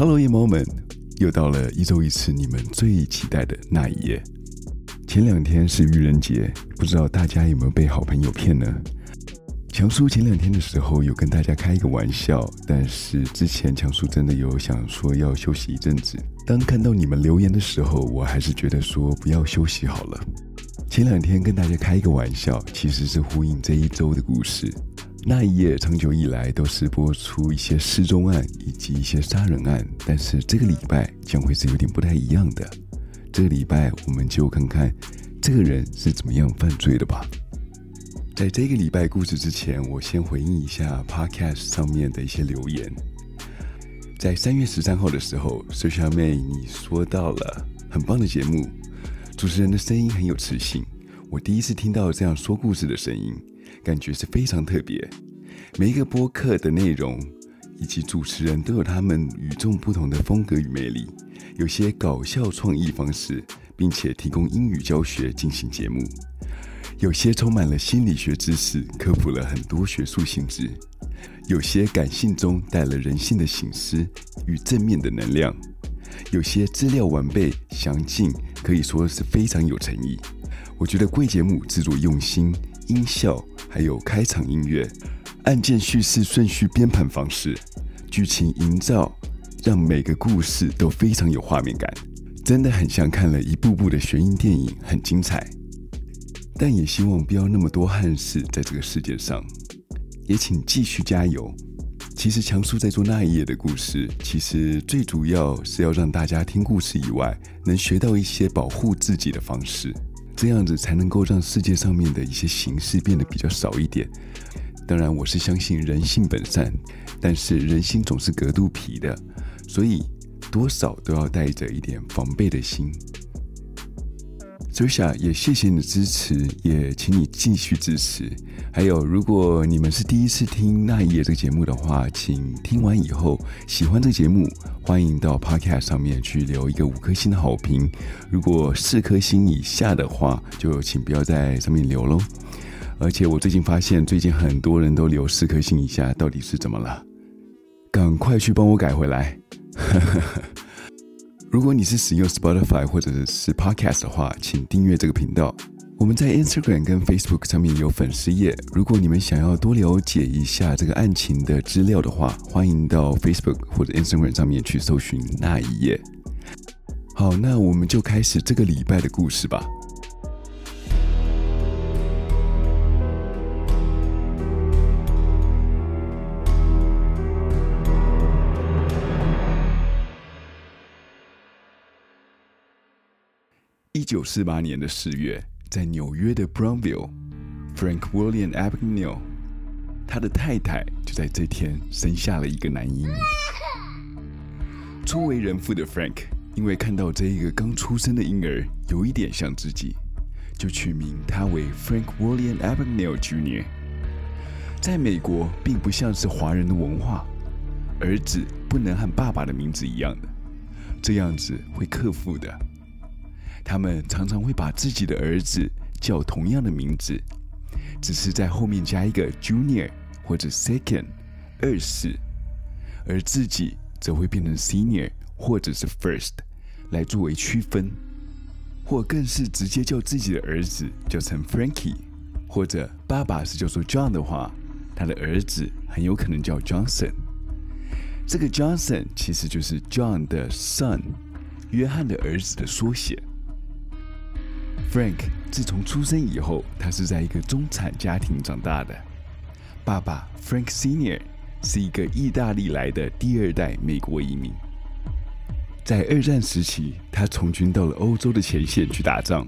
Hello，夜猫们，又到了一周一次你们最期待的那一夜。前两天是愚人节，不知道大家有没有被好朋友骗呢？强叔前两天的时候有跟大家开一个玩笑，但是之前强叔真的有想说要休息一阵子。当看到你们留言的时候，我还是觉得说不要休息好了。前两天跟大家开一个玩笑，其实是呼应这一周的故事。那一夜长久以来都是播出一些失踪案以及一些杀人案，但是这个礼拜将会是有点不太一样的。这个礼拜我们就看看这个人是怎么样犯罪的吧。在这个礼拜故事之前，我先回应一下 Podcast 上面的一些留言。在三月十三号的时候苏小妹你说到了很棒的节目，主持人的声音很有磁性，我第一次听到这样说故事的声音，感觉是非常特别。每一个播客的内容以及主持人都有他们与众不同的风格与魅力，有些搞笑创意方式，并且提供英语教学进行节目。有些充满了心理学知识，科普了很多学术性质；有些感性中带了人性的醒思与正面的能量；有些资料完备详尽，可以说是非常有诚意。我觉得贵节目制作用心，音效还有开场音乐、案件叙事顺序编排方式、剧情营造，让每个故事都非常有画面感，真的很像看了一部部的悬疑电影，很精彩。但也希望不要那么多憾事在这个世界上，也请继续加油。其实强叔在做那一夜的故事，其实最主要是要让大家听故事以外，能学到一些保护自己的方式，这样子才能够让世界上面的一些形式变得比较少一点。当然，我是相信人性本善，但是人心总是隔肚皮的，所以多少都要带着一点防备的心。苏莎也谢谢你的支持，也请你继续支持。还有，如果你们是第一次听那一夜这个节目的话，请听完以后喜欢这个节目，欢迎到 Podcast 上面去留一个五颗星的好评。如果四颗星以下的话，就请不要在上面留喽。而且我最近发现，最近很多人都留四颗星以下，到底是怎么了？赶快去帮我改回来。如果你是使用 Spotify 或者是 Podcast 的话，请订阅这个频道。我们在 Instagram 跟 Facebook 上面有粉丝页。如果你们想要多了解一下这个案情的资料的话，欢迎到 Facebook 或者 Instagram 上面去搜寻那一页。好，那我们就开始这个礼拜的故事吧。一九四八年的四月，在纽约的 Brownville，Frank William Abagnale，他的太太就在这天生下了一个男婴。初为人父的 Frank，因为看到这一个刚出生的婴儿有一点像自己，就取名他为 Frank William Abagnale Jr. 在美国，并不像是华人的文化，儿子不能和爸爸的名字一样的，这样子会克父的。他们常常会把自己的儿子叫同样的名字，只是在后面加一个 Junior 或者 Second 二世，而自己则会变成 Senior 或者是 First 来作为区分，或更是直接叫自己的儿子叫成 Frankie，或者爸爸是叫做 John 的话，他的儿子很有可能叫 Johnson。这个 Johnson 其实就是 John 的 son，约翰的儿子的缩写。Frank 自从出生以后，他是在一个中产家庭长大的。爸爸 Frank Senior 是一个意大利来的第二代美国移民。在二战时期，他从军到了欧洲的前线去打仗，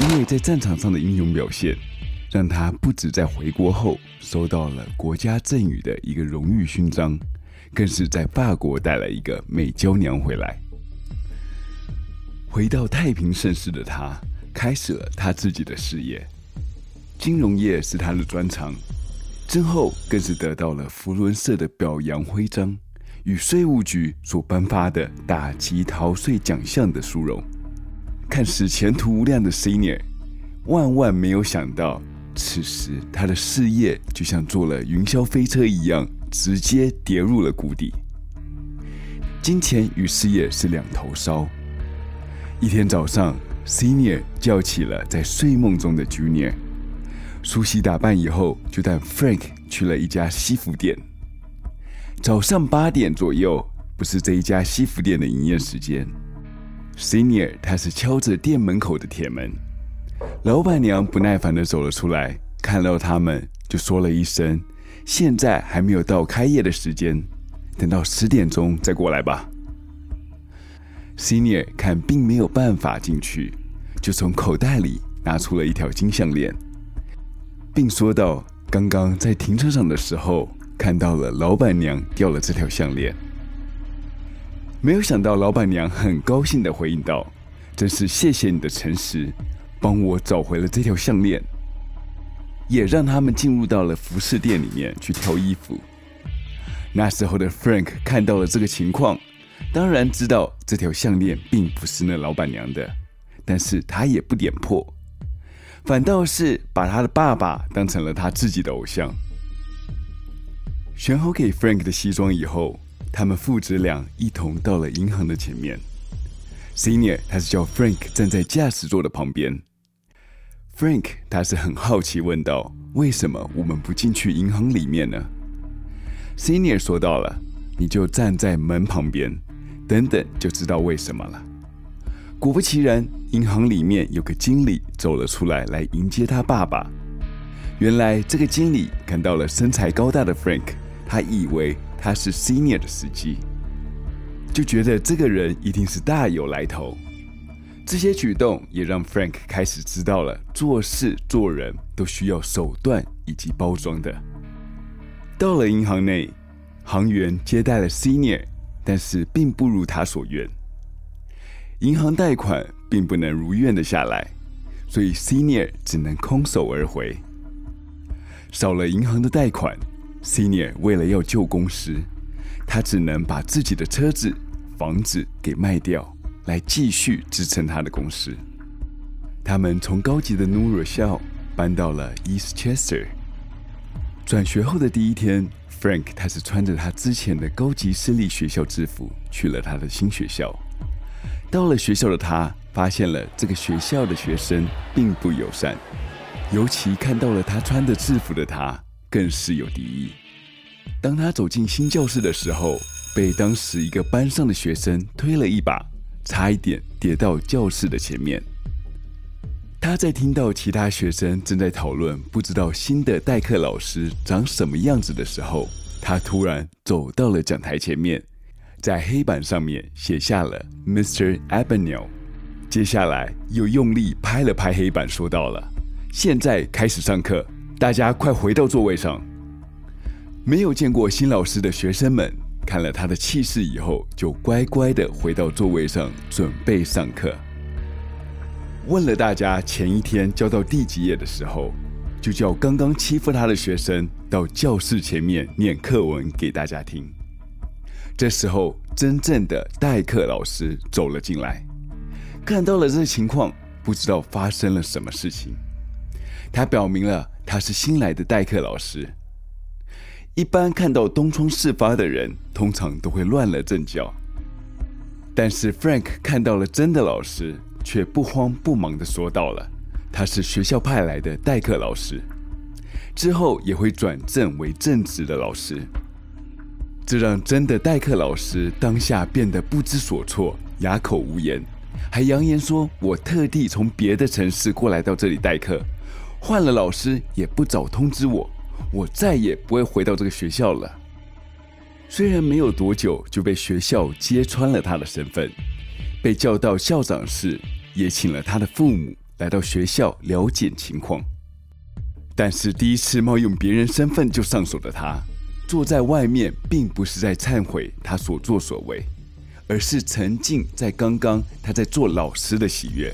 因为在战场上的英勇表现，让他不止在回国后收到了国家赠予的一个荣誉勋章，更是在法国带来一个美娇娘回来。回到太平盛世的他。开始了他自己的事业，金融业是他的专长，之后更是得到了福伦社的表扬徽章与税务局所颁发的打击逃税奖项的殊荣。看似前途无量的 Senior，万万没有想到，此时他的事业就像坐了云霄飞车一样，直接跌入了谷底。金钱与事业是两头烧。一天早上，Senior 叫起了在睡梦中的 Junior，梳洗打扮以后，就带 Frank 去了一家西服店。早上八点左右，不是这一家西服店的营业时间。Senior 他是敲着店门口的铁门，老板娘不耐烦地走了出来，看到他们就说了一声：“现在还没有到开业的时间。”等到十点钟再过来吧。Senior 看并没有办法进去，就从口袋里拿出了一条金项链，并说道：“刚刚在停车场的时候看到了老板娘掉了这条项链。”没有想到老板娘很高兴地回应道：“真是谢谢你的诚实，帮我找回了这条项链，也让他们进入到了服饰店里面去挑衣服。”那时候的 Frank 看到了这个情况，当然知道这条项链并不是那老板娘的，但是他也不点破，反倒是把他的爸爸当成了他自己的偶像。选好给 Frank 的西装以后，他们父子俩一同到了银行的前面。Senior 他是叫 Frank 站在驾驶座的旁边，Frank 他是很好奇问道：“为什么我们不进去银行里面呢？” Senior 说到了，你就站在门旁边，等等就知道为什么了。果不其然，银行里面有个经理走了出来，来迎接他爸爸。原来这个经理看到了身材高大的 Frank，他以为他是 Senior 的司机，就觉得这个人一定是大有来头。这些举动也让 Frank 开始知道了，做事做人都需要手段以及包装的。到了银行内，行员接待了 Senior，但是并不如他所愿。银行贷款并不能如愿的下来，所以 Senior 只能空手而回。少了银行的贷款，Senior 为了要救公司，他只能把自己的车子、房子给卖掉，来继续支撑他的公司。他们从高级的 New Rochelle 搬到了 East Chester。转学后的第一天，Frank 他是穿着他之前的高级私立学校制服去了他的新学校。到了学校的他，发现了这个学校的学生并不友善，尤其看到了他穿着制服的他，更是有敌意。当他走进新教室的时候，被当时一个班上的学生推了一把，差一点跌到教室的前面。他在听到其他学生正在讨论不知道新的代课老师长什么样子的时候，他突然走到了讲台前面，在黑板上面写下了 Mr. Abagnale。接下来又用力拍了拍黑板，说到了：“现在开始上课，大家快回到座位上。”没有见过新老师的学生们看了他的气势以后，就乖乖的回到座位上准备上课。问了大家前一天教到第几页的时候，就叫刚刚欺负他的学生到教室前面念课文给大家听。这时候，真正的代课老师走了进来，看到了这情况，不知道发生了什么事情。他表明了他是新来的代课老师。一般看到东窗事发的人，通常都会乱了阵脚，但是 Frank 看到了真的老师。却不慌不忙地说到了，他是学校派来的代课老师，之后也会转正为正职的老师。这让真的代课老师当下变得不知所措，哑口无言，还扬言说：“我特地从别的城市过来到这里代课，换了老师也不早通知我，我再也不会回到这个学校了。”虽然没有多久就被学校揭穿了他的身份，被叫到校长室。也请了他的父母来到学校了解情况，但是第一次冒用别人身份就上手的他，坐在外面并不是在忏悔他所作所为，而是沉浸在刚刚他在做老师的喜悦。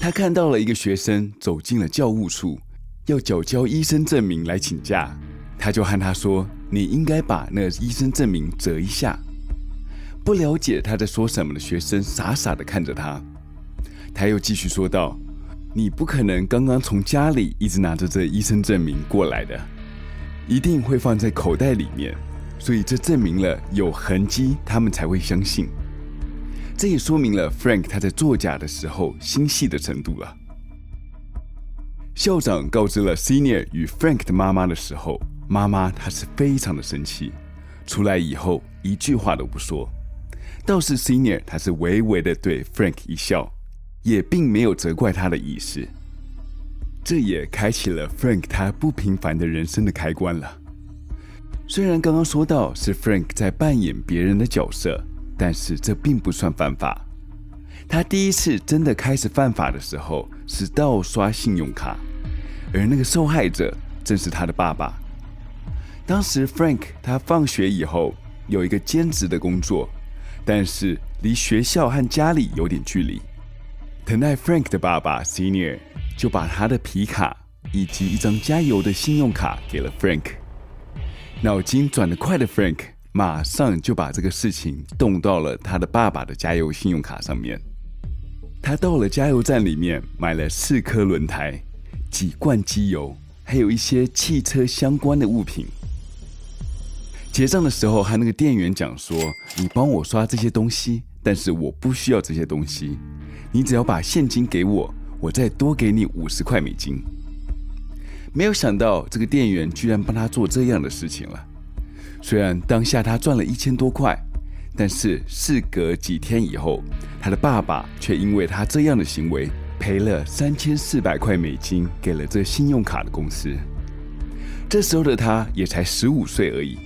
他看到了一个学生走进了教务处，要缴交医生证明来请假，他就和他说：“你应该把那医生证明折一下。”不了解他在说什么的学生傻傻的看着他。他又继续说道：“你不可能刚刚从家里一直拿着这医生证明过来的，一定会放在口袋里面。所以这证明了有痕迹，他们才会相信。这也说明了 Frank 他在作假的时候心细的程度了。校长告知了 Senior 与 Frank 的妈妈的时候，妈妈她是非常的生气，出来以后一句话都不说。倒是 Senior 他是微微的对 Frank 一笑，也并没有责怪他的意思。这也开启了 Frank 他不平凡的人生的开关了。虽然刚刚说到是 Frank 在扮演别人的角色，但是这并不算犯法。他第一次真的开始犯法的时候是盗刷信用卡，而那个受害者正是他的爸爸。当时 Frank 他放学以后有一个兼职的工作，但是离学校和家里有点距离。疼爱 Frank 的爸爸 Senior 就把他的皮卡以及一张加油的信用卡给了 Frank。脑筋转得快的 Frank 马上就把这个事情动到了他的爸爸的加油信用卡上面。他到了加油站里面，买了四颗轮胎、几罐机油，还有一些汽车相关的物品。结账的时候，和那个店员讲说：“你帮我刷这些东西，但是我不需要这些东西，你只要把现金给我，我再多给你五十块美金。”没有想到，这个店员居然帮他做这样的事情了。虽然当下他赚了一千多块。但是事隔几天以后，他的爸爸却因为他这样的行为赔了三千四百块美金给了这信用卡的公司。这时候的他也才十五岁而已。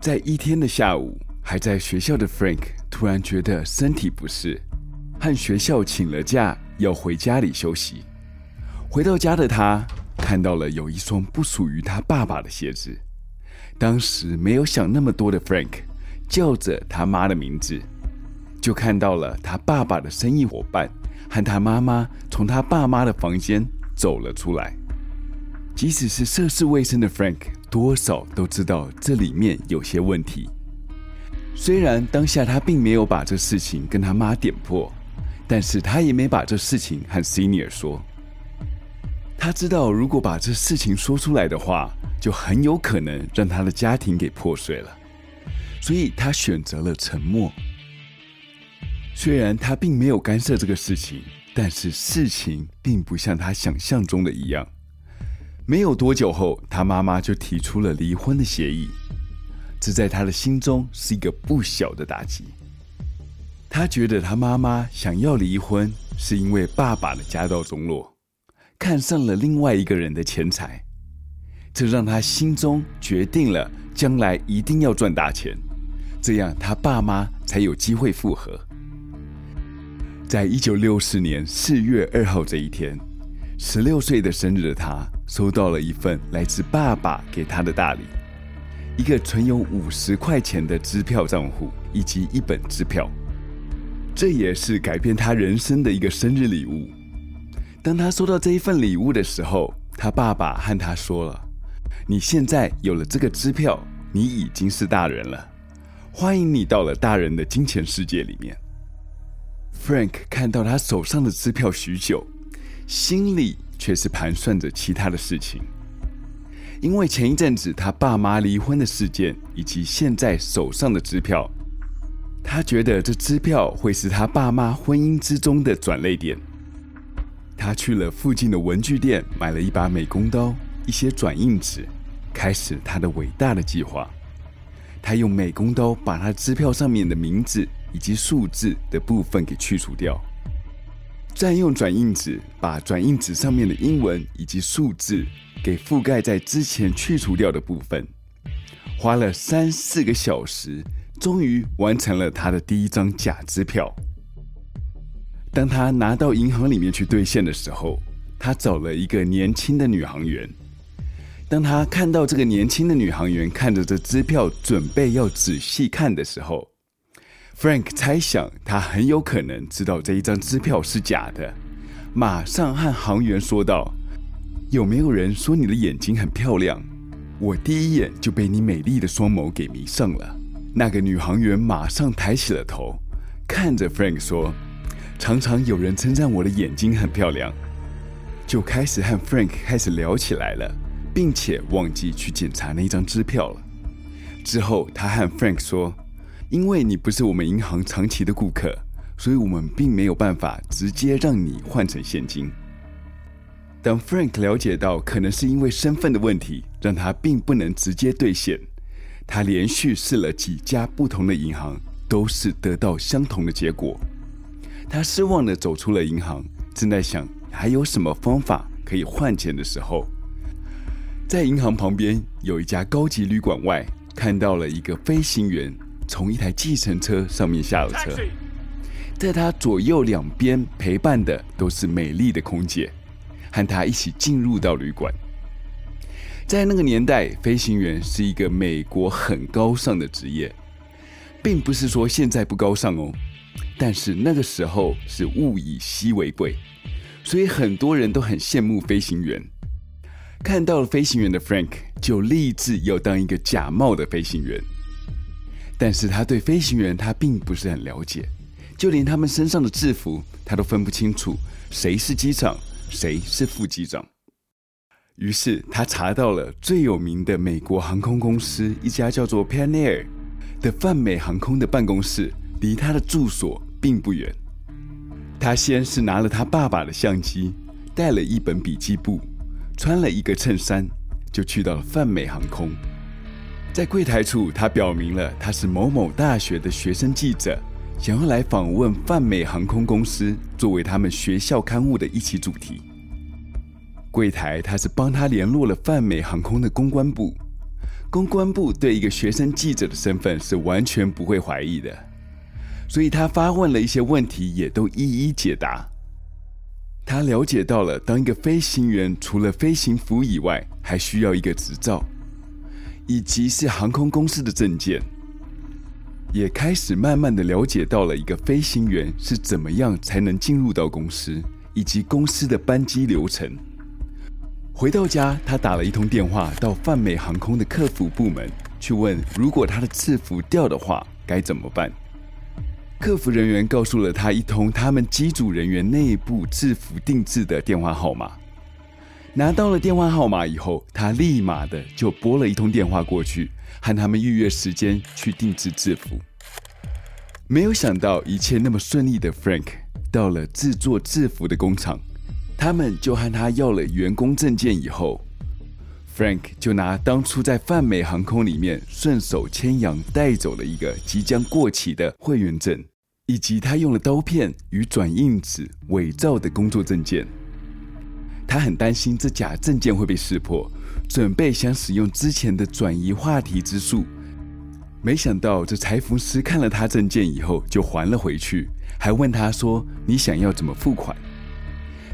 在一天的下午，还在学校的 Frank 突然觉得身体不适，和学校请了假要回家里休息。回到家的他看到了有一双不属于他爸爸的鞋子。当时没有想那么多的 Frank。叫着他妈的名字，就看到了他爸爸的生意伙伴和他妈妈从他爸妈的房间走了出来。即使是涉世未深的 Frank，多少都知道这里面有些问题。虽然当下他并没有把这事情跟他妈点破，但是他也没把这事情和 Senior 说。他知道，如果把这事情说出来的话，就很有可能让他的家庭给破碎了。所以他选择了沉默。虽然他并没有干涉这个事情，但是事情并不像他想象中的一样。没有多久后，他妈妈就提出了离婚的协议。这在他的心中是一个不小的打击。他觉得他妈妈想要离婚，是因为爸爸的家道中落，看上了另外一个人的钱财。这让他心中决定了，将来一定要赚大钱。这样，他爸妈才有机会复合。在一九六四年四月二号这一天，十六岁的生日的他收到了一份来自爸爸给他的大礼，一个存有五十块钱的支票账户以及一本支票。这也是改变他人生的一个生日礼物。当他收到这一份礼物的时候，他爸爸和他说了：“你现在有了这个支票，你已经是大人了。”欢迎你到了大人的金钱世界里面。Frank 看到他手上的支票许久，心里却是盘算着其他的事情。因为前一阵子他爸妈离婚的事件，以及现在手上的支票，他觉得这支票会是他爸妈婚姻之中的转捩点。他去了附近的文具店，买了一把美工刀、一些转印纸，开始他的伟大的计划。他用美工刀把他支票上面的名字以及数字的部分给去除掉，再用转印纸把转印纸上面的英文以及数字给覆盖在之前去除掉的部分，花了三四个小时，终于完成了他的第一张假支票。当他拿到银行里面去兑现的时候，他找了一个年轻的女行员。当他看到这个年轻的女行员看着这支票，准备要仔细看的时候，Frank 猜想他很有可能知道这一张支票是假的，马上和行员说道：“有没有人说你的眼睛很漂亮？我第一眼就被你美丽的双眸给迷上了。”那个女航员马上抬起了头，看着 Frank 说：“常常有人称赞我的眼睛很漂亮。”就开始和 Frank 开始聊起来了。并且忘记去检查那张支票了。之后，他和 Frank 说：“因为你不是我们银行长期的顾客，所以我们并没有办法直接让你换成现金。”当 Frank 了解到可能是因为身份的问题，让他并不能直接兑现，他连续试了几家不同的银行，都是得到相同的结果。他失望地走出了银行，正在想还有什么方法可以换钱的时候，在银行旁边有一家高级旅馆外，看到了一个飞行员从一台计程车上面下了车，在他左右两边陪伴的都是美丽的空姐。和他一起进入到旅馆。在那个年代，飞行员是一个美国很高尚的职业，并不是说现在不高尚哦。但是那个时候是物以稀为贵，所以很多人都很羡慕飞行员。看到了飞行员的 Frank 就立志要当一个假冒的飞行员。但是他对飞行员他并不是很了解，就连他们身上的制服他都分不清楚谁是机长。谁是副机长？于是他查到了最有名的美国航空公司，一家叫做 Pan Air 的泛美航空的办公室，离他的住所并不远。他先是拿了他爸爸的相机，带了一本笔记簿，穿了一个衬衫，就去到了泛美航空。在柜台处，他表明了他是某某大学的学生记者。想要来访问泛美航空公司，作为他们学校刊物的一期主题。柜台他是帮他联络了泛美航空的公关部，公关部对一个学生记者的身份是完全不会怀疑的，所以他发问了一些问题，也都一一解答。他了解到了，当一个飞行员除了飞行服以外，还需要一个执照，以及是航空公司的证件。也开始慢慢的了解到了一个飞行员是怎么样才能进入到公司，以及公司的班机流程。回到家，他打了一通电话到泛美航空的客服部门去问，如果他的制服掉的话该怎么办。客服人员告诉了他一通他们机组人员内部制服定制的电话号码。拿到了电话号码以后，他立马的就拨了一通电话过去。和他们预约时间去定制制服，没有想到一切那么顺利的 Frank 到了制作制服的工厂，他们就和他要了员工证件以后，Frank 就拿当初在泛美航空里面顺手牵羊带走了一个即将过期的会员证，以及他用了刀片与转印纸伪造的工作证件。他很担心这假证件会被识破。准备想使用之前的转移话题之术，没想到这裁缝师看了他证件以后就还了回去，还问他说：“你想要怎么付款？”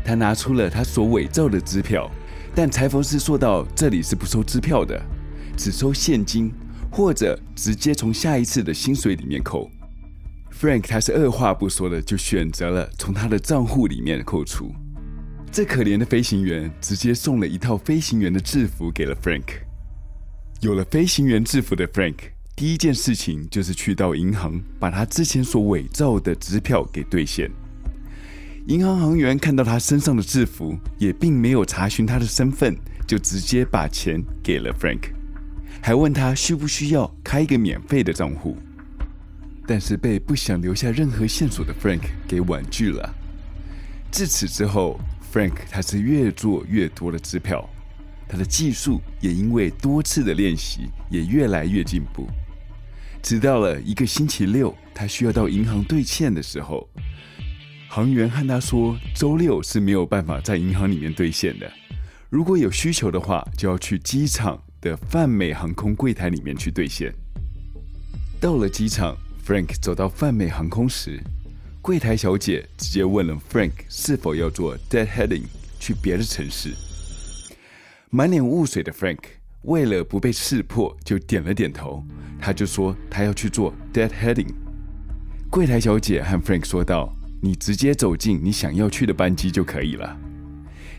他拿出了他所伪造的支票，但裁缝师说道：“这里是不收支票的，只收现金，或者直接从下一次的薪水里面扣。”Frank 他是二话不说的就选择了从他的账户里面扣除。这可怜的飞行员直接送了一套飞行员的制服给了 Frank。有了飞行员制服的 Frank，第一件事情就是去到银行，把他之前所伪造的支票给兑现。银行行员看到他身上的制服，也并没有查询他的身份，就直接把钱给了 Frank，还问他需不需要开一个免费的账户。但是被不想留下任何线索的 Frank 给婉拒了。自此之后，Frank 他是越做越多的支票，他的技术也因为多次的练习也越来越进步。直到了一个星期六，他需要到银行兑现的时候，行员和他说，周六是没有办法在银行里面兑现的。如果有需求的话，就要去机场的泛美航空柜台里面去兑现。到了机场，Frank 走到泛美航空时，柜台小姐直接问了 Frank 是否要做 deadheading 去别的城市。满脸雾水的 Frank 为了不被识破，就点了点头。他就说他要去做 deadheading。柜台小姐和 Frank 说道：“你直接走进你想要去的班机就可以了。”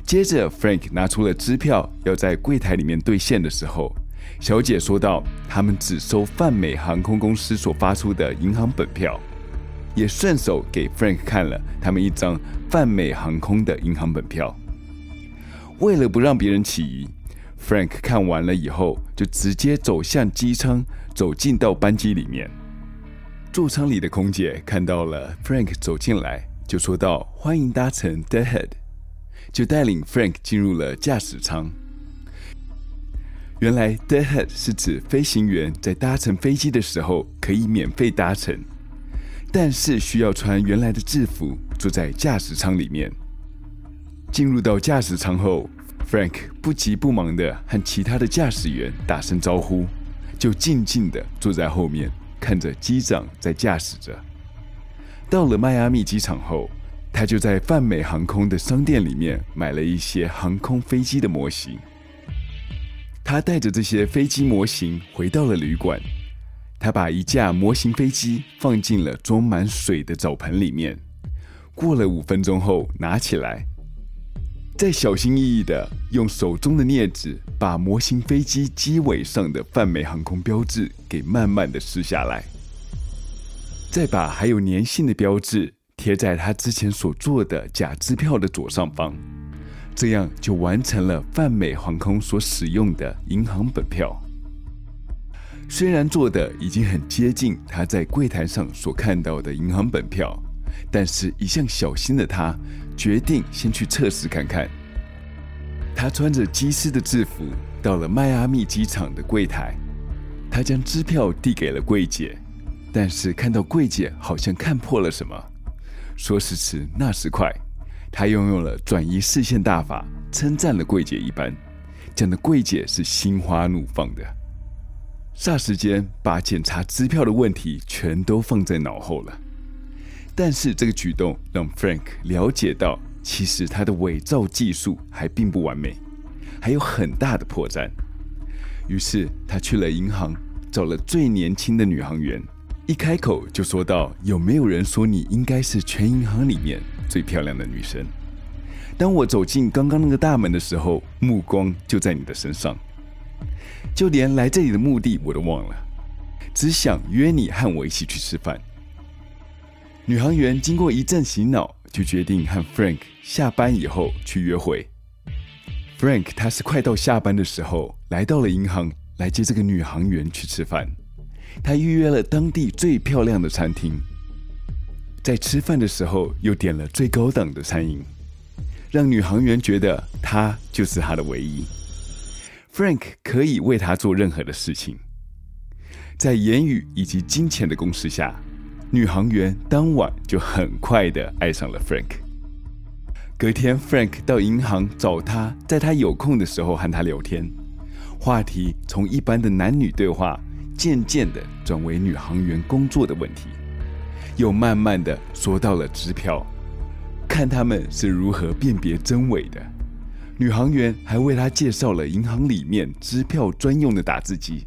接着 Frank 拿出了支票，要在柜台里面兑现的时候，小姐说道：“他们只收泛美航空公司所发出的银行本票。”也顺手给 Frank 看了他们一张泛美航空的银行本票。为了不让别人起疑 Frank 看完了以后，就直接走向机舱，走进到班机里面。座舱里的空姐看到了 Frank 走进来，就说道：“欢迎搭乘 Deadhead。”就带领 Frank 进入了驾驶舱。原来 Deadhead 是指飞行员在搭乘飞机的时候可以免费搭乘，但是需要穿原来的制服，坐在驾驶舱里面。进入到驾驶舱后，Frank 不急不忙地和其他的驾驶员打声招呼，就静静地坐在后面，看着机长在驾驶着。到了迈阿密机场后，他就在泛美航空的商店里面买了一些航空飞机的模型。他带着这些飞机模型回到了旅馆。他把一架模型飞机放进了装满水的澡盆里面。过了五分钟后，拿起来，再小心翼翼地用手中的镊子把模型飞机机尾上的泛美航空标志给慢慢地撕下来，再把还有粘性的标志。贴在他之前所做的假支票的左上方，这样就完成了泛美航空所使用的银行本票。虽然做的已经很接近他在柜台上所看到的银行本票，但是一向小心的他决定先去测试看看。他穿着机师的制服到了迈阿密机场的柜台，他将支票递给了柜姐，但是看到柜姐好像看破了什么。说时迟，那时快，他运用了转移视线大法，称赞了柜姐一番，讲的柜姐是心花怒放的，霎时间把检查支票的问题全都放在脑后了。但是这个举动让 Frank 了解到，其实他的伪造技术还并不完美，还有很大的破绽。于是他去了银行，找了最年轻的女行员。一开口就说到：“有没有人说你应该是全银行里面最漂亮的女生？当我走进刚刚那个大门的时候，目光就在你的身上，就连来这里的目的我都忘了，只想约你和我一起去吃饭。”女航员经过一阵洗脑，就决定和 Frank 下班以后去约会。Frank 他是快到下班的时候来到了银行，来接这个女航员去吃饭。他预约了当地最漂亮的餐厅，在吃饭的时候又点了最高档的餐饮，让女航员觉得他就是他的唯一。Frank 可以为他做任何的事情，在言语以及金钱的攻势下，女航员当晚就很快的爱上了 Frank。隔天，Frank 到银行找他，在他有空的时候和他聊天，话题从一般的男女对话。渐渐的转为女航员工作的问题，又慢慢的说到了支票，看他们是如何辨别真伪的。女航员还为他介绍了银行里面支票专用的打字机，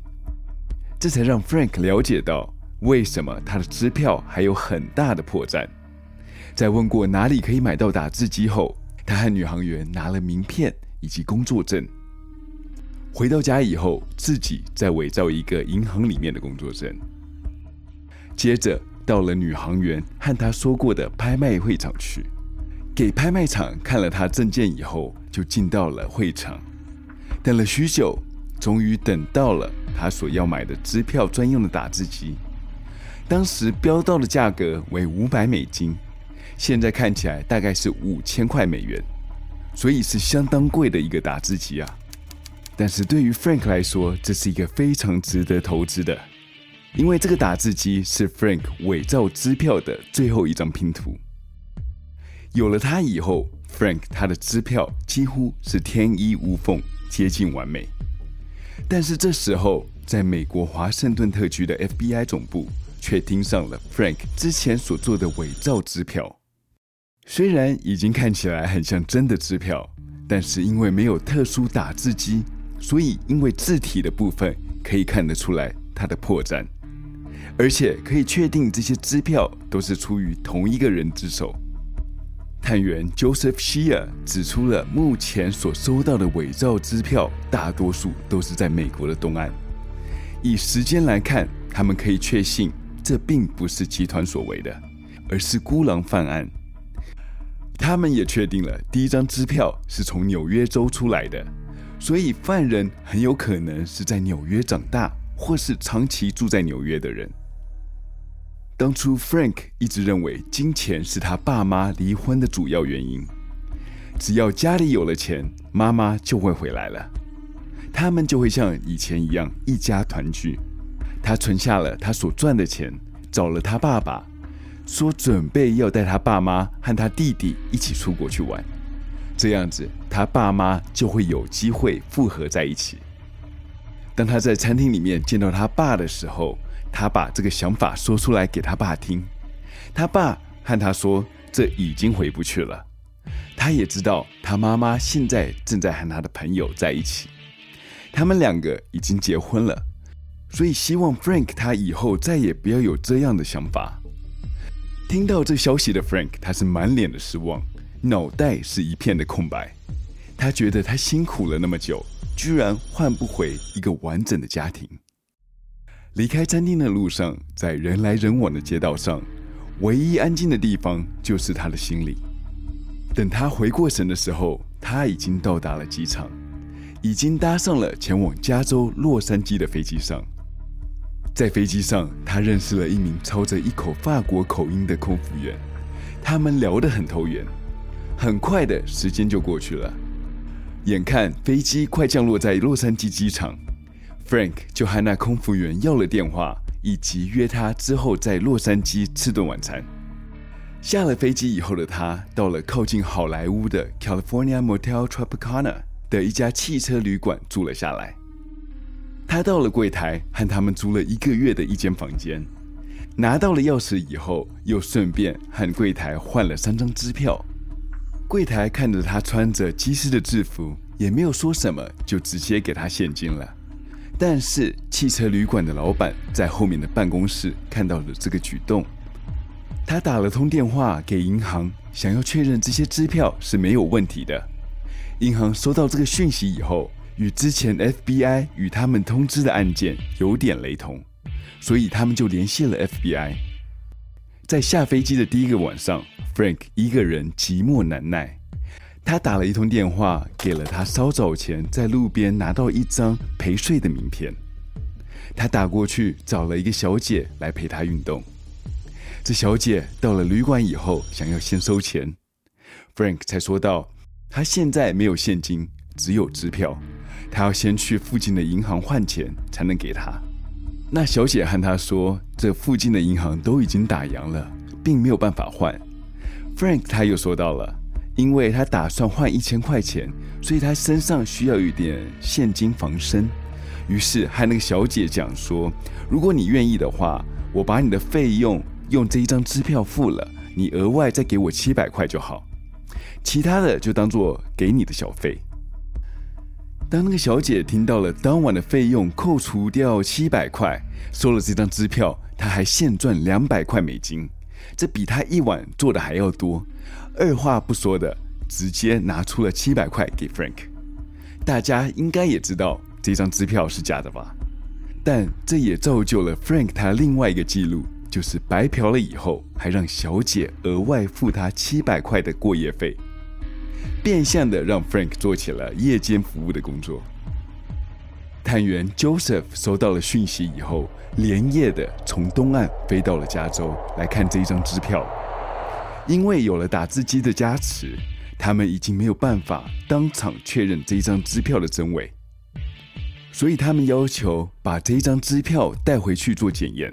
这才让 Frank 了解到为什么他的支票还有很大的破绽。在问过哪里可以买到打字机后，他和女航员拿了名片以及工作证。回到家以后，自己再伪造一个银行里面的工作证。接着到了女航员和他说过的拍卖会场去，给拍卖场看了他证件以后，就进到了会场。等了许久，终于等到了他所要买的支票专用的打字机。当时标到的价格为五百美金，现在看起来大概是五千块美元，所以是相当贵的一个打字机啊。但是对于 Frank 来说，这是一个非常值得投资的，因为这个打字机是 Frank 伪造支票的最后一张拼图。有了它以后，Frank 他的支票几乎是天衣无缝，接近完美。但是这时候，在美国华盛顿特区的 FBI 总部却盯上了 Frank 之前所做的伪造支票。虽然已经看起来很像真的支票，但是因为没有特殊打字机。所以，因为字体的部分可以看得出来它的破绽，而且可以确定这些支票都是出于同一个人之手。探员 Joseph Shear 指出了目前所收到的伪造支票，大多数都是在美国的东岸。以时间来看，他们可以确信这并不是集团所为的，而是孤狼犯案。他们也确定了第一张支票是从纽约州出来的。所以犯人很有可能是在纽约长大，或是长期住在纽约的人。当初 Frank 一直认为金钱是他爸妈离婚的主要原因，只要家里有了钱，妈妈就会回来了，他们就会像以前一样一家团聚。他存下了他所赚的钱，找了他爸爸，说准备要带他爸妈和他弟弟一起出国去玩，这样子他爸妈就会有机会复合在一起。当他在餐厅里面见到他爸的时候，他把这个想法说出来给他爸听，他爸和他说这已经回不去了。他也知道他妈妈现在正在和他的朋友在一起，他们两个已经结婚了。所以希望 Frank 他以后再也不要有这样的想法。听到这消息的 Frank，他是满脸的失望，脑袋是一片的空白。他觉得他辛苦了那么久，居然换不回一个完整的家庭。离开餐厅的路上，在人来人往的街道上，唯一安静的地方就是他的心里。等他回过神的时候，他已经到达了机场，已经搭上了前往加州洛杉矶的飞机上。在飞机上，他认识了一名操着一口法国口音的空服员，他们聊得很投缘。很快的时间就过去了，眼看飞机快降落在洛杉矶机场，Frank 就和那空服员要了电话，以及约他之后在洛杉矶吃顿晚餐。下了飞机以后的他，到了靠近好莱坞的 California Motel Tropicana 的一家汽车旅馆住了下来。他到了柜台，和他们租了一个月的一间房间，拿到了钥匙以后，又顺便和柜台换了三张支票。柜台看着他穿着机师的制服，也没有说什么，就直接给他现金了。但是汽车旅馆的老板在后面的办公室看到了这个举动，他打了通电话给银行，想要确认这些支票是没有问题的。银行收到这个讯息以后，与之前 FBI 与他们通知的案件有点雷同，所以他们就联系了 FBI。在下飞机的第一个晚上，Frank 一个人寂寞难耐，他打了一通电话，给了他稍早前在路边拿到一张陪睡的名片。他打过去找了一个小姐来陪他运动。这小姐到了旅馆以后，想要先收钱，Frank 才说道：“他现在没有现金，只有支票。”他要先去附近的银行换钱才能给他。那小姐和他说，这附近的银行都已经打烊了，并没有办法换。Frank 他又说到了，因为他打算换一千块钱，所以他身上需要一点现金防身。于是和那个小姐讲说，如果你愿意的话，我把你的费用用这一张支票付了，你额外再给我七百块就好，其他的就当做给你的小费。当那个小姐听到了当晚的费用扣除掉七百块，收了这张支票，她还现赚两百块美金，这比她一晚做的还要多。二话不说的，直接拿出了七百块给 Frank。大家应该也知道这张支票是假的吧？但这也造就了 Frank 他另外一个记录，就是白嫖了以后，还让小姐额外付他七百块的过夜费。变相的让 Frank 做起了夜间服务的工作。探员 Joseph 收到了讯息以后，连夜的从东岸飞到了加州来看这一张支票。因为有了打字机的加持，他们已经没有办法当场确认这一张支票的真伪，所以他们要求把这一张支票带回去做检验。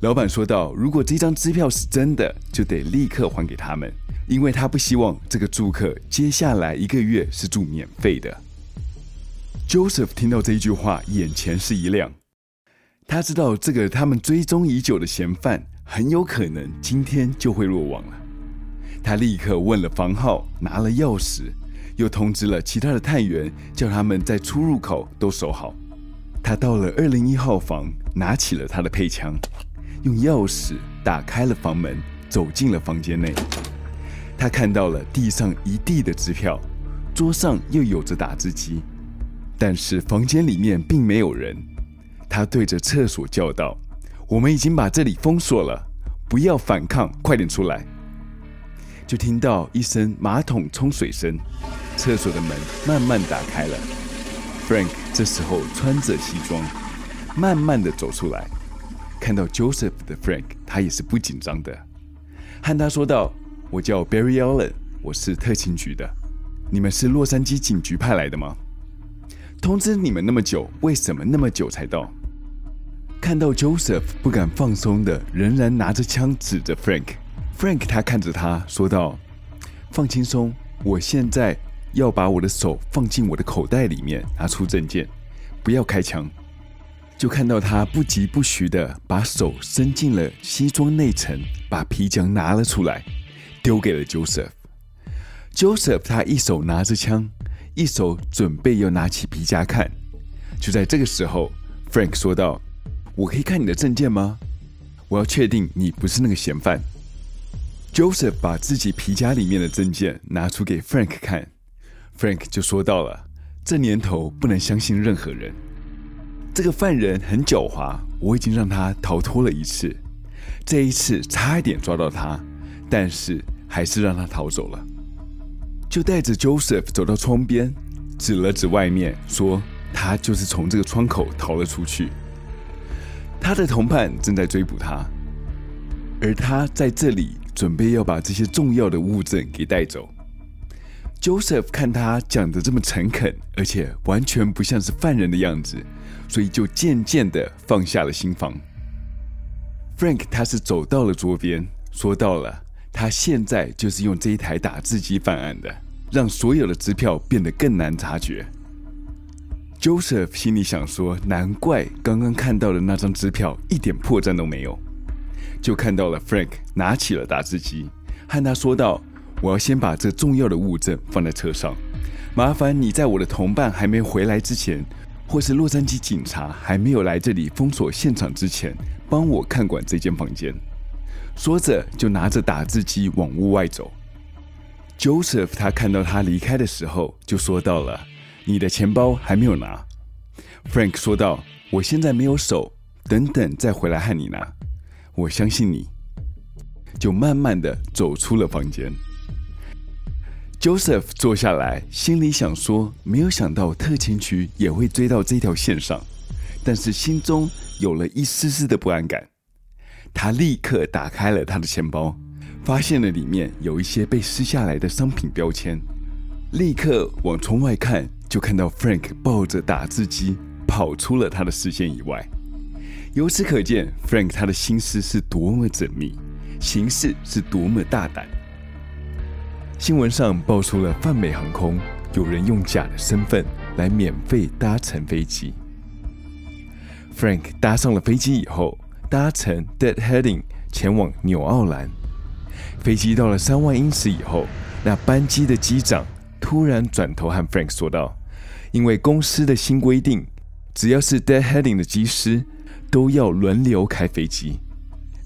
老板说道：“如果这张支票是真的，就得立刻还给他们。”因为他不希望这个住客接下来一个月是住免费的。Joseph 听到这一句话，眼前是一亮。他知道这个他们追踪已久的嫌犯很有可能今天就会落网了。他立刻问了房号，拿了钥匙，又通知了其他的探员，叫他们在出入口都守好。他到了二零一号房，拿起了他的配枪，用钥匙打开了房门，走进了房间内。他看到了地上一地的支票，桌上又有着打字机，但是房间里面并没有人。他对着厕所叫道：“我们已经把这里封锁了，不要反抗，快点出来！”就听到一声马桶冲水声，厕所的门慢慢打开了，Frank 这时候穿着西装，慢慢的走出来，看到 Joseph 的 Frank，他也是不紧张的，和他说道：“我叫 Barry Allen，我是特勤局的，你们是洛杉矶警局派来的吗？通知你们那么久，为什么那么久才到？”看到 Joseph 不敢放松的，仍然拿着枪指着 Frank，Frank 他看着他说道：“放轻松，我现在要把我的手放进我的口袋里面，拿出证件，不要开枪。”就看到他不疾不徐的把手伸进了西装内层，把皮夹拿了出来，丢给了 Joseph。Joseph 他一手拿着枪，一手准备要拿起皮夹看。就在这个时候，Frank 说道。我可以看你的证件吗？我要确定你不是那个嫌犯。Joseph 把自己皮夹里面的证件拿出给 Frank 看，Frank 就说到了：“这年头不能相信任何人，这个犯人很狡猾，我已经让他逃脱了一次，这一次差一点抓到他，但是还是让他逃走了。”就带着 Joseph 走到窗边，指了指外面，说：“他就是从这个窗口逃了出去。”他的同伴正在追捕他，而他在这里准备要把这些重要的物证给带走。Joseph 看他讲得这么诚恳，而且完全不像是犯人的样子，所以就渐渐的放下了心防。Frank 他是走到了桌边，说到了他现在就是用这一台打字机犯案的，让所有的支票变得更难察觉。Joseph 心里想说：“难怪刚刚看到的那张支票一点破绽都没有。”就看到了 Frank 拿起了打字机，和他说道：“我要先把这重要的物证放在车上，麻烦你在我的同伴还没回来之前，或是洛杉矶警察还没有来这里封锁现场之前，帮我看管这间房间。”说着，就拿着打字机往屋外走。Joseph 他看到他离开的时候，就说到了。你的钱包还没有拿，Frank 说道：“我现在没有手，等等再回来和你拿。我相信你。”就慢慢的走出了房间。Joseph 坐下来，心里想说：“没有想到特勤局也会追到这条线上，但是心中有了一丝丝的不安感。”他立刻打开了他的钱包，发现了里面有一些被撕下来的商品标签，立刻往窗外看。就看到 Frank 抱着打字机跑出了他的视线以外，由此可见，Frank 他的心思是多么缜密，行事是多么大胆。新闻上爆出了泛美航空有人用假的身份来免费搭乘飞机。Frank 搭上了飞机以后，搭乘 Deadheading 前往纽奥兰。飞机到了三万英尺以后，那班机的机长突然转头和 Frank 说道。因为公司的新规定，只要是 deadheading 的机师，都要轮流开飞机，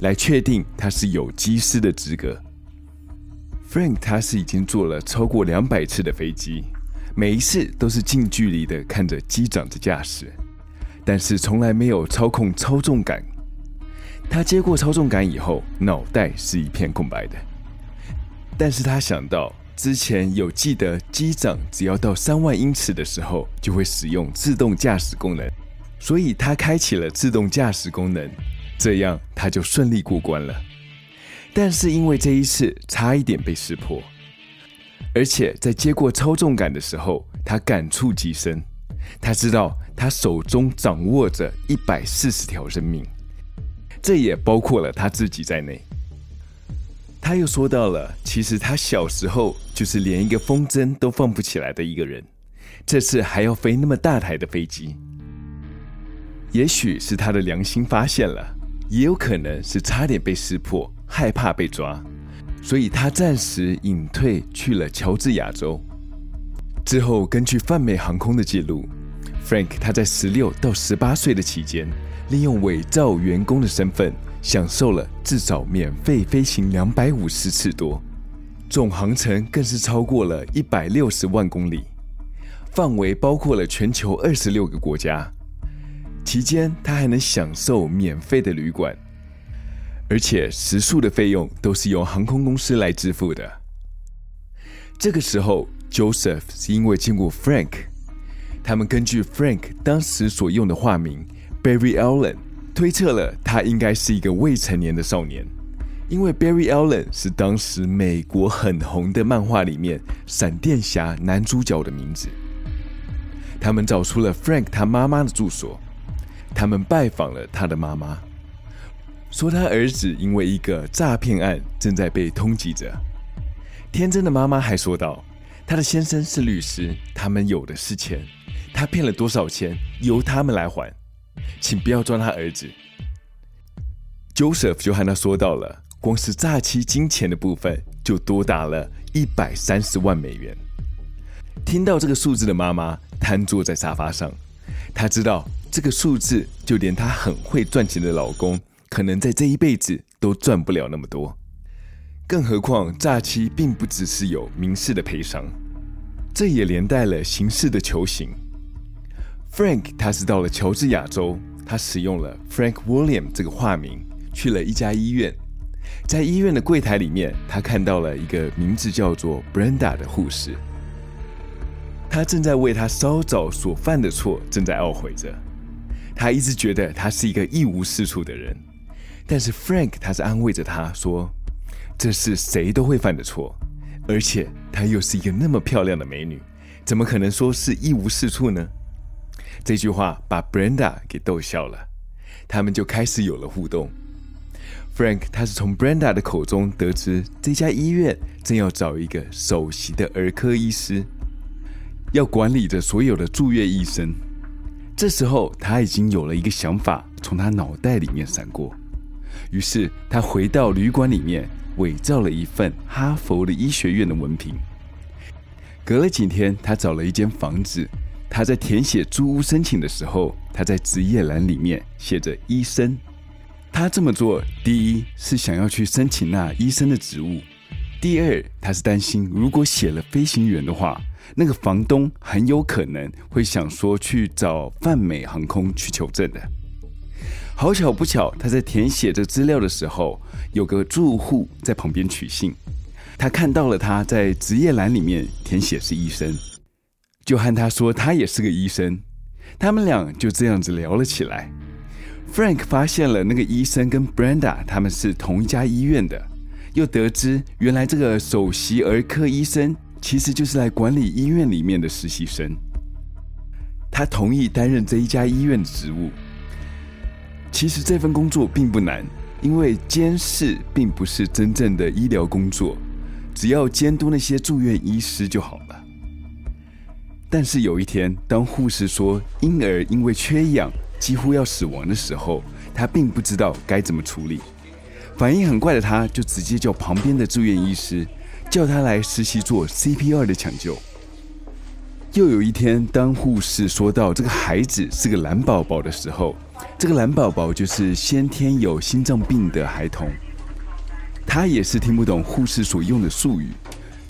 来确定他是有机师的资格。Frank 他是已经坐了超过两百次的飞机，每一次都是近距离的看着机长的驾驶，但是从来没有操控操纵杆。他接过操纵杆以后，脑袋是一片空白的。但是他想到。之前有记得，机长只要到三万英尺的时候，就会使用自动驾驶功能，所以他开启了自动驾驶功能，这样他就顺利过关了。但是因为这一次差一点被识破，而且在接过操纵杆的时候，他感触极深，他知道他手中掌握着一百四十条生命，这也包括了他自己在内。他又说到了，其实他小时候就是连一个风筝都放不起来的一个人，这次还要飞那么大台的飞机，也许是他的良心发现了，也有可能是差点被识破，害怕被抓，所以他暂时隐退去了乔治亚州。之后，根据泛美航空的记录，Frank 他在十六到十八岁的期间，利用伪造员工的身份。享受了至少免费飞行两百五十次多，总航程更是超过了一百六十万公里，范围包括了全球二十六个国家。期间他还能享受免费的旅馆，而且食宿的费用都是由航空公司来支付的。这个时候，Joseph 是因为见过 Frank，他们根据 Frank 当时所用的化名 Barry Allen 推测了他应该是一个未成年的少年，因为 Barry Allen 是当时美国很红的漫画里面闪电侠男主角的名字。他们找出了 Frank 他妈妈的住所，他们拜访了他的妈妈，说他儿子因为一个诈骗案正在被通缉着。天真的妈妈还说道：“他的先生是律师，他们有的是钱。他骗了多少钱，由他们来还，请不要抓他儿子。” Joseph 就和他说到了，光是诈欺金钱的部分就多达了一百三十万美元。听到这个数字的妈妈瘫坐在沙发上，她知道这个数字就连她很会赚钱的老公，可能在这一辈子都赚不了那么多。更何况，诈欺并不只是有民事的赔偿，这也连带了刑事的求刑。Frank 他是到了乔治亚州，他使用了 Frank William 这个化名，去了一家医院，在医院的柜台里面，他看到了一个名字叫做 Brenda 的护士，他正在为他稍早所犯的错正在懊悔着。他一直觉得他是一个一无是处的人，但是 Frank 他是安慰着他说。这是谁都会犯的错，而且她又是一个那么漂亮的美女，怎么可能说是一无是处呢？这句话把 Brenda 给逗笑了，他们就开始有了互动。Frank 他是从 Brenda 的口中得知这家医院正要找一个首席的儿科医师，要管理着所有的住院医生。这时候他已经有了一个想法从他脑袋里面闪过，于是他回到旅馆里面。伪造了一份哈佛的医学院的文凭。隔了几天，他找了一间房子。他在填写租屋申请的时候，他在职业栏里面写着“医生”。他这么做，第一是想要去申请那医生的职务；第二，他是担心如果写了飞行员的话，那个房东很有可能会想说去找泛美航空去求证的。好巧不巧，他在填写这资料的时候，有个住户在旁边取信，他看到了他在职业栏里面填写是医生，就和他说他也是个医生，他们俩就这样子聊了起来。Frank 发现了那个医生跟 Brenda 他们是同一家医院的，又得知原来这个首席儿科医生其实就是来管理医院里面的实习生，他同意担任这一家医院的职务。其实这份工作并不难，因为监视并不是真正的医疗工作，只要监督那些住院医师就好了。但是有一天，当护士说婴儿因为缺氧几乎要死亡的时候，他并不知道该怎么处理。反应很快的他，就直接叫旁边的住院医师叫他来实习做 CPR 的抢救。又有一天，当护士说到这个孩子是个蓝宝宝的时候，这个蓝宝宝就是先天有心脏病的孩童。他也是听不懂护士所用的术语，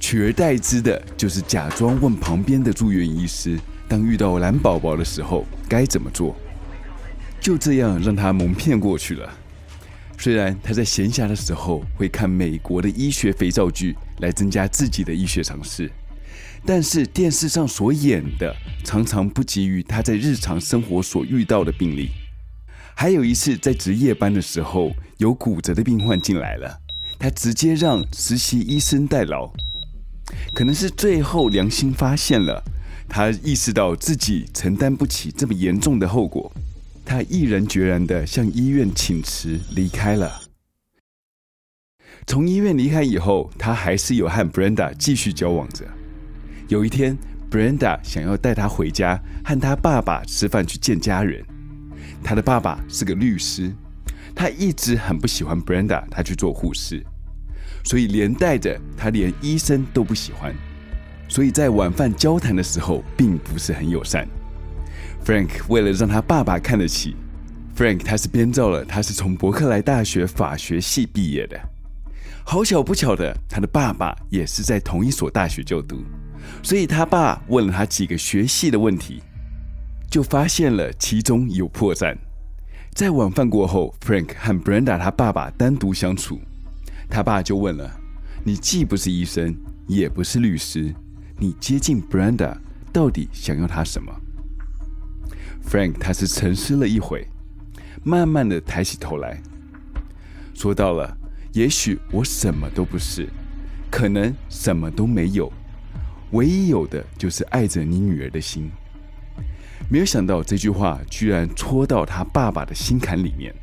取而代之的就是假装问旁边的住院医师，当遇到蓝宝宝的时候该怎么做。就这样让他蒙骗过去了。虽然他在闲暇的时候会看美国的医学肥皂剧来增加自己的医学常识。但是电视上所演的常常不及于他在日常生活所遇到的病例。还有一次在值夜班的时候，有骨折的病患进来了，他直接让实习医生代劳。可能是最后良心发现了，他意识到自己承担不起这么严重的后果，他毅然决然地向医院请辞离开了。从医院离开以后，他还是有和 Brenda 继续交往着。有一天，Brenda 想要带他回家，和他爸爸吃饭去见家人。他的爸爸是个律师，他一直很不喜欢 Brenda，他去做护士，所以连带着他连医生都不喜欢，所以在晚饭交谈的时候并不是很友善。Frank 为了让他爸爸看得起，Frank 他是编造了他是从伯克莱大学法学系毕业的。好巧不巧的，他的爸爸也是在同一所大学就读。所以他爸问了他几个学系的问题，就发现了其中有破绽。在晚饭过后，Frank 和 Brenda 他爸爸单独相处，他爸就问了：“你既不是医生，也不是律师，你接近 Brenda 到底想要他什么？”，Frank 他是沉思了一会，慢慢的抬起头来，说到了：“也许我什么都不是，可能什么都没有，唯一有的就是爱着你女儿的心。”没有想到这句话居然戳到他爸爸的心坎里面，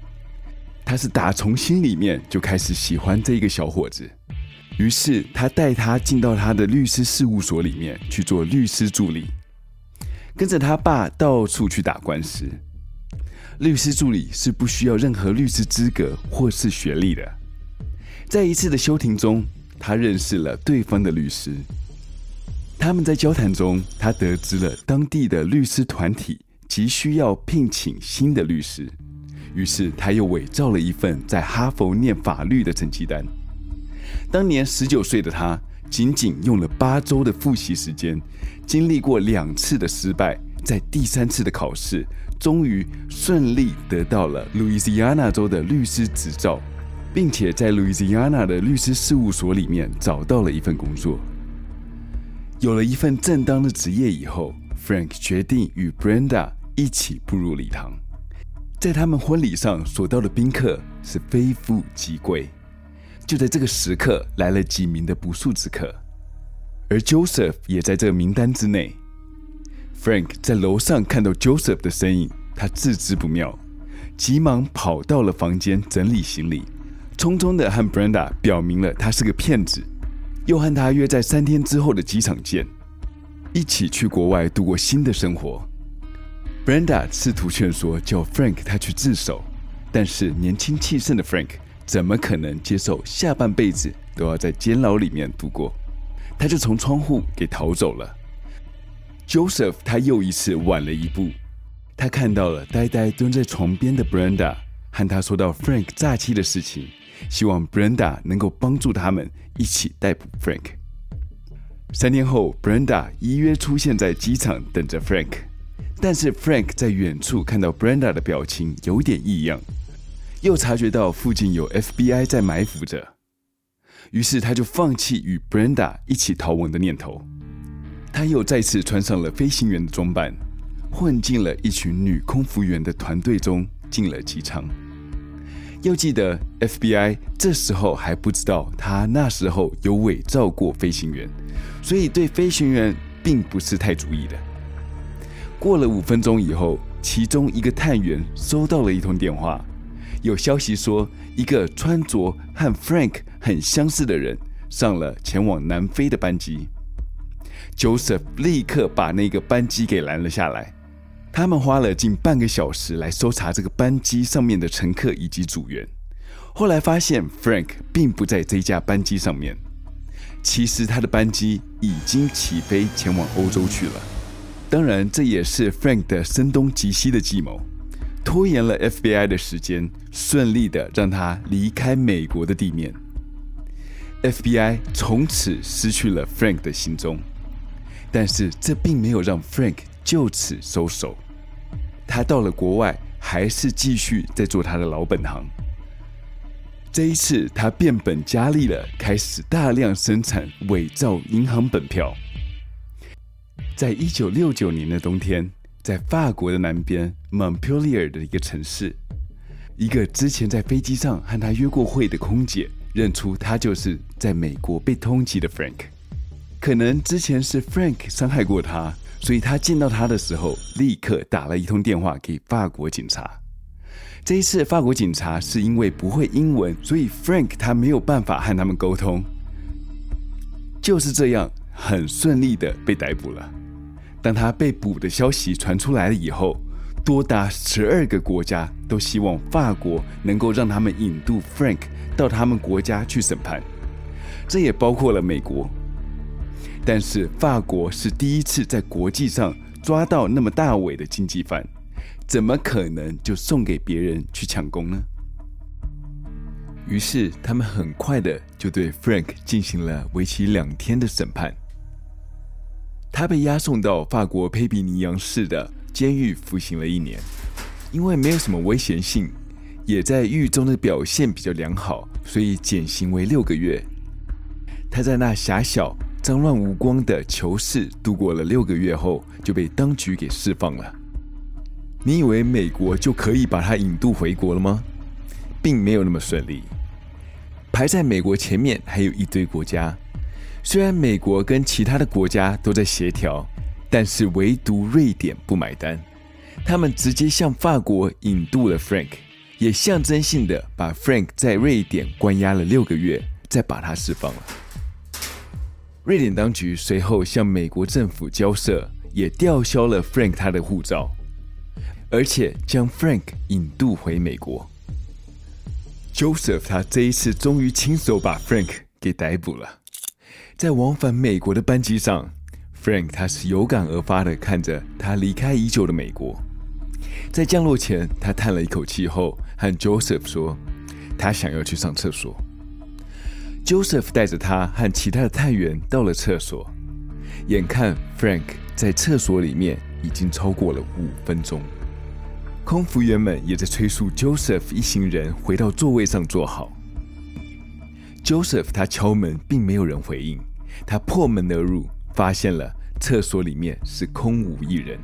他是打从心里面就开始喜欢这个小伙子。于是他带他进到他的律师事务所里面去做律师助理，跟着他爸到处去打官司。律师助理是不需要任何律师资格或是学历的。在一次的休庭中，他认识了对方的律师。他们在交谈中，他得知了当地的律师团体急需要聘请新的律师，于是他又伪造了一份在哈佛念法律的成绩单。当年十九岁的他，仅仅用了八周的复习时间，经历过两次的失败，在第三次的考试，终于顺利得到了路易斯安那州的律师执照，并且在路易斯安那的律师事务所里面找到了一份工作。有了一份正当的职业以后，Frank 决定与 Brenda 一起步入礼堂。在他们婚礼上所到的宾客是非富即贵。就在这个时刻，来了几名的不速之客，而 Joseph 也在这个名单之内。Frank 在楼上看到 Joseph 的身影，他自知不妙，急忙跑到了房间整理行李，匆匆的和 Brenda 表明了他是个骗子，又和他约在三天之后的机场见，一起去国外度过新的生活。Brenda 试图劝说叫 Frank 他去自首，但是年轻气盛的 Frank。怎么可能接受下半辈子都要在监牢里面度过？他就从窗户给逃走了。Joseph 他又一次晚了一步，他看到了呆呆蹲在床边的 Brenda，和他说到 Frank 诈欺的事情，希望 Brenda 能够帮助他们一起逮捕 Frank。三天后，Brenda 依约出现在机场等着 Frank，但是 Frank 在远处看到 Brenda 的表情有点异样。又察觉到附近有 FBI 在埋伏着，于是他就放弃与 Brenda 一起逃亡的念头。他又再次穿上了飞行员的装扮，混进了一群女空服员的团队中，进了机舱。要记得，FBI 这时候还不知道他那时候有伪造过飞行员，所以对飞行员并不是太注意的。过了五分钟以后，其中一个探员收到了一通电话。有消息说，一个穿着和 Frank 很相似的人上了前往南非的班机。Joseph 立刻把那个班机给拦了下来。他们花了近半个小时来搜查这个班机上面的乘客以及组员。后来发现 Frank 并不在这架班机上面。其实他的班机已经起飞前往欧洲去了。当然，这也是 Frank 的声东击西的计谋。拖延了 FBI 的时间，顺利的让他离开美国的地面。FBI 从此失去了 Frank 的行踪，但是这并没有让 Frank 就此收手。他到了国外，还是继续在做他的老本行。这一次，他变本加厉了，开始大量生产伪造银行本票。在一九六九年的冬天。在法国的南边 Montpellier 的一个城市，一个之前在飞机上和他约过会的空姐认出他就是在美国被通缉的 Frank。可能之前是 Frank 伤害过他，所以他见到他的时候立刻打了一通电话给法国警察。这一次法国警察是因为不会英文，所以 Frank 他没有办法和他们沟通，就是这样很顺利的被逮捕了。当他被捕的消息传出来了以后，多达十二个国家都希望法国能够让他们引渡 Frank 到他们国家去审判，这也包括了美国。但是法国是第一次在国际上抓到那么大尾的经济犯，怎么可能就送给别人去抢功呢？于是他们很快的就对 Frank 进行了为期两天的审判。他被押送到法国佩比尼扬市的监狱服刑了一年，因为没有什么危险性，也在狱中的表现比较良好，所以减刑为六个月。他在那狭小、脏乱无光的囚室度过了六个月后，就被当局给释放了。你以为美国就可以把他引渡回国了吗？并没有那么顺利。排在美国前面还有一堆国家，虽然美国跟其他的国家都在协调，但是唯独瑞典不买单。他们直接向法国引渡了 Frank，也象征性的把 Frank 在瑞典关押了六个月，再把他释放了。瑞典当局随后向美国政府交涉，也吊销了 Frank 他的护照，而且将 Frank 引渡回美国。Joseph 他这一次终于亲手把 Frank 给逮捕了。在往返美国的班机上，Frank 他是有感而发的看着他离开已久的美国。在降落前，他叹了一口气后，和 Joseph 说：“他想要去上厕所。” Joseph 带着他和其他的探员到了厕所，眼看 Frank 在厕所里面已经超过了五分钟，空服员们也在催促 Joseph 一行人回到座位上坐好。Joseph 他敲门，并没有人回应，他破门而入，发现了厕所里面是空无一人，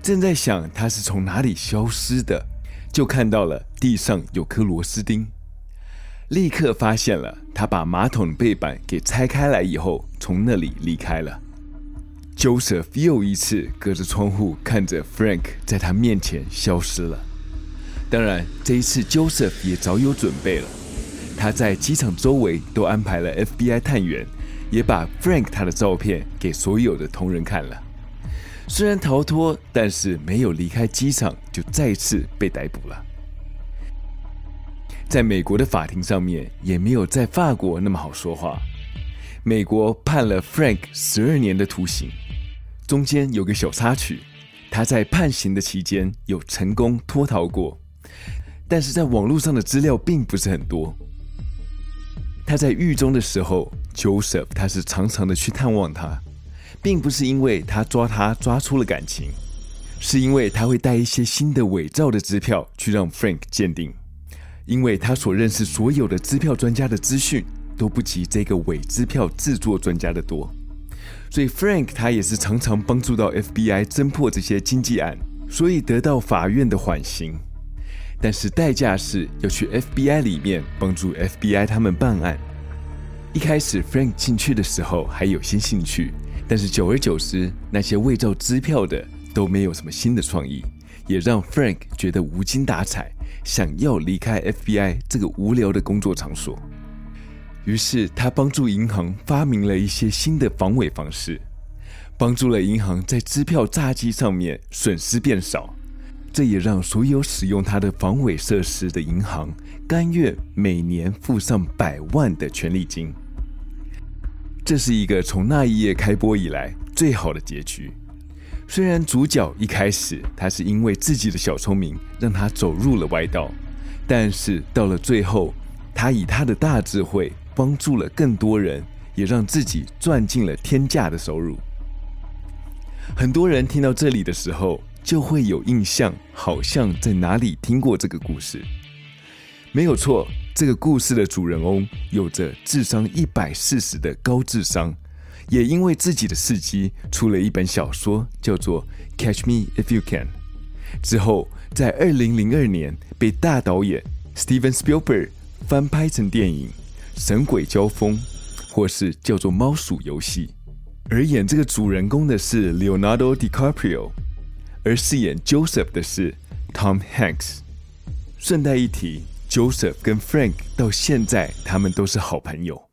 正在想他是从哪里消失的，就看到了地上有颗螺丝钉。立刻发现了，他把马桶背板给拆开来以后，从那里离开了。Joseph 又一次隔着窗户看着 Frank 在他面前消失了。当然，这一次 Joseph 也早有准备了，他在机场周围都安排了 FBI 探员，也把 Frank 他的照片给所有的同仁看了。虽然逃脱，但是没有离开机场，就再次被逮捕了。在美国的法庭上面，也没有在法国那么好说话。美国判了 Frank 十二年的徒刑，中间有个小插曲，他在判刑的期间有成功脱逃过，但是在网络上的资料并不是很多。他在狱中的时候，Joseph 他是常常的去探望他，并不是因为他抓他抓出了感情，是因为他会带一些新的伪造的支票去让 Frank 鉴定。因为他所认识所有的支票专家的资讯都不及这个伪支票制作专家的多，所以 Frank 他也是常常帮助到 FBI 侦破这些经济案，所以得到法院的缓刑。但是代价是要去 FBI 里面帮助 FBI 他们办案。一开始 Frank 进去的时候还有些兴趣，但是久而久之，那些伪造支票的都没有什么新的创意，也让 Frank 觉得无精打采。想要离开 FBI 这个无聊的工作场所，于是他帮助银行发明了一些新的防伪方式，帮助了银行在支票诈欺上面损失变少。这也让所有使用他的防伪设施的银行甘愿每年付上百万的权利金。这是一个从那一夜开播以来最好的结局。虽然主角一开始他是因为自己的小聪明让他走入了歪道，但是到了最后，他以他的大智慧帮助了更多人，也让自己赚进了天价的收入。很多人听到这里的时候就会有印象，好像在哪里听过这个故事。没有错，这个故事的主人翁有着智商一百四十的高智商。也因为自己的事迹，出了一本小说，叫做《Catch Me If You Can》。之后，在二零零二年被大导演 Steven Spielberg 翻拍成电影《神鬼交锋》，或是叫做《猫鼠游戏》。而演这个主人公的是 Leonardo DiCaprio，而饰演 Joseph 的是 Tom Hanks。顺带一提，Joseph 跟 Frank 到现在他们都是好朋友。